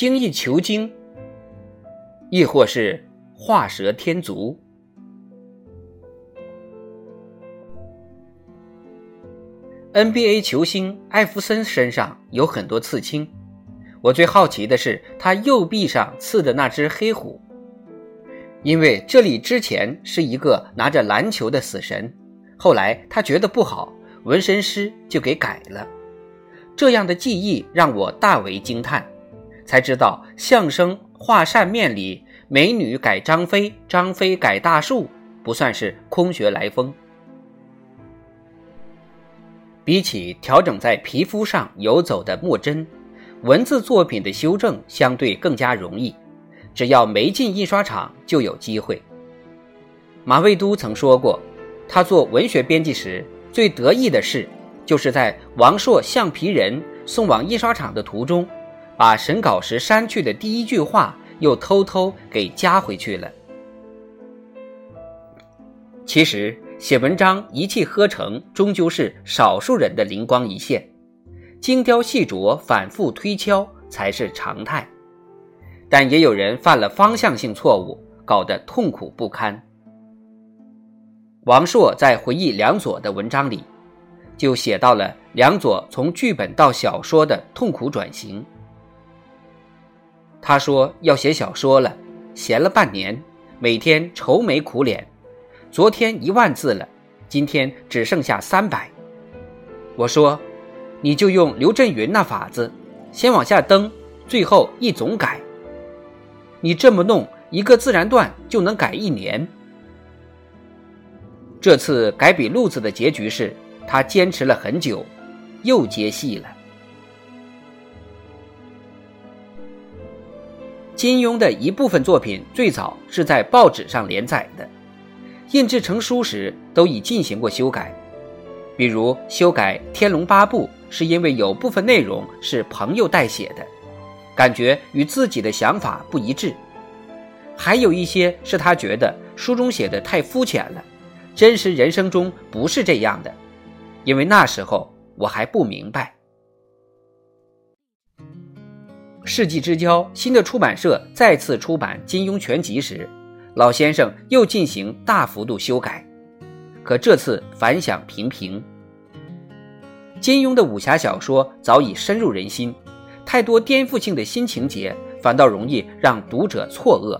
精益求精，亦或是画蛇添足。NBA 球星艾弗森身上有很多刺青，我最好奇的是他右臂上刺的那只黑虎，因为这里之前是一个拿着篮球的死神，后来他觉得不好，纹身师就给改了。这样的技艺让我大为惊叹。才知道相声画扇面里美女改张飞，张飞改大树，不算是空穴来风。比起调整在皮肤上游走的墨针，文字作品的修正相对更加容易，只要没进印刷厂就有机会。马未都曾说过，他做文学编辑时最得意的事，就是在王朔橡皮人送往印刷厂的途中。把审稿时删去的第一句话又偷偷给加回去了。其实写文章一气呵成，终究是少数人的灵光一现，精雕细琢、反复推敲才是常态。但也有人犯了方向性错误，搞得痛苦不堪。王朔在回忆梁左的文章里，就写到了梁左从剧本到小说的痛苦转型。他说要写小说了，闲了半年，每天愁眉苦脸。昨天一万字了，今天只剩下三百。我说，你就用刘震云那法子，先往下登，最后一总改。你这么弄，一个自然段就能改一年。这次改笔录子的结局是，他坚持了很久，又接戏了。金庸的一部分作品最早是在报纸上连载的，印制成书时都已进行过修改，比如修改《天龙八部》是因为有部分内容是朋友代写的，感觉与自己的想法不一致；还有一些是他觉得书中写的太肤浅了，真实人生中不是这样的，因为那时候我还不明白。世纪之交新的出版社再次出版金庸全集时，老先生又进行大幅度修改，可这次反响平平。金庸的武侠小说早已深入人心，太多颠覆性的新情节反倒容易让读者错愕。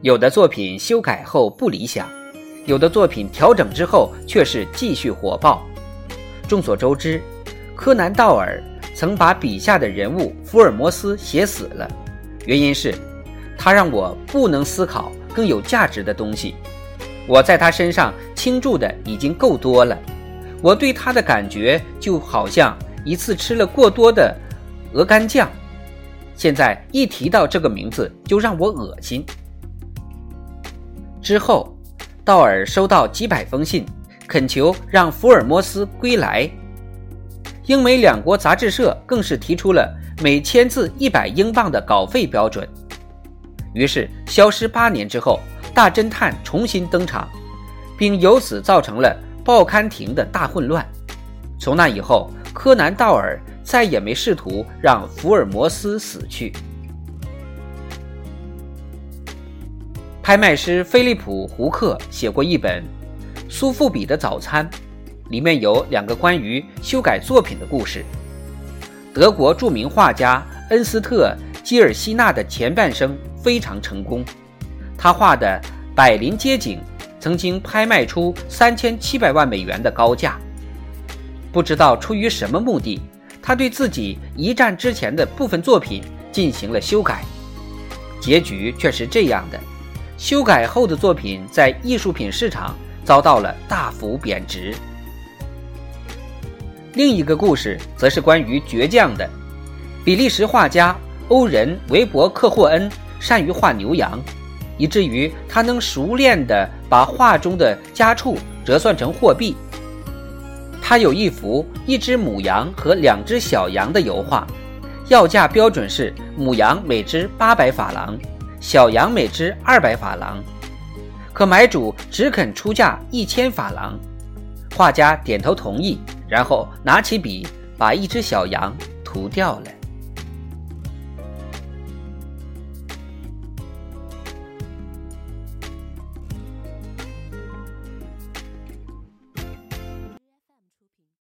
有的作品修改后不理想，有的作品调整之后却是继续火爆。众所周知，柯南道尔。曾把笔下的人物福尔摩斯写死了，原因是，他让我不能思考更有价值的东西。我在他身上倾注的已经够多了，我对他的感觉就好像一次吃了过多的鹅肝酱，现在一提到这个名字就让我恶心。之后，道尔收到几百封信，恳求让福尔摩斯归来。英美两国杂志社更是提出了每千字一百英镑的稿费标准。于是，消失八年之后，大侦探重新登场，并由此造成了报刊亭的大混乱。从那以后，柯南·道尔再也没试图让福尔摩斯死去。拍卖师菲利普·胡克写过一本《苏富比的早餐》。里面有两个关于修改作品的故事。德国著名画家恩斯特·基尔希纳的前半生非常成功，他画的百林街景曾经拍卖出三千七百万美元的高价。不知道出于什么目的，他对自己一战之前的部分作品进行了修改，结局却是这样的：修改后的作品在艺术品市场遭到了大幅贬值。另一个故事则是关于倔强的。比利时画家欧仁·维伯克霍恩善于画牛羊，以至于他能熟练地把画中的家畜折算成货币。他有一幅一只母羊和两只小羊的油画，要价标准是母羊每只八百法郎，小羊每只二百法郎，可买主只肯出价一千法郎。画家点头同意，然后拿起笔把一只小羊涂掉了。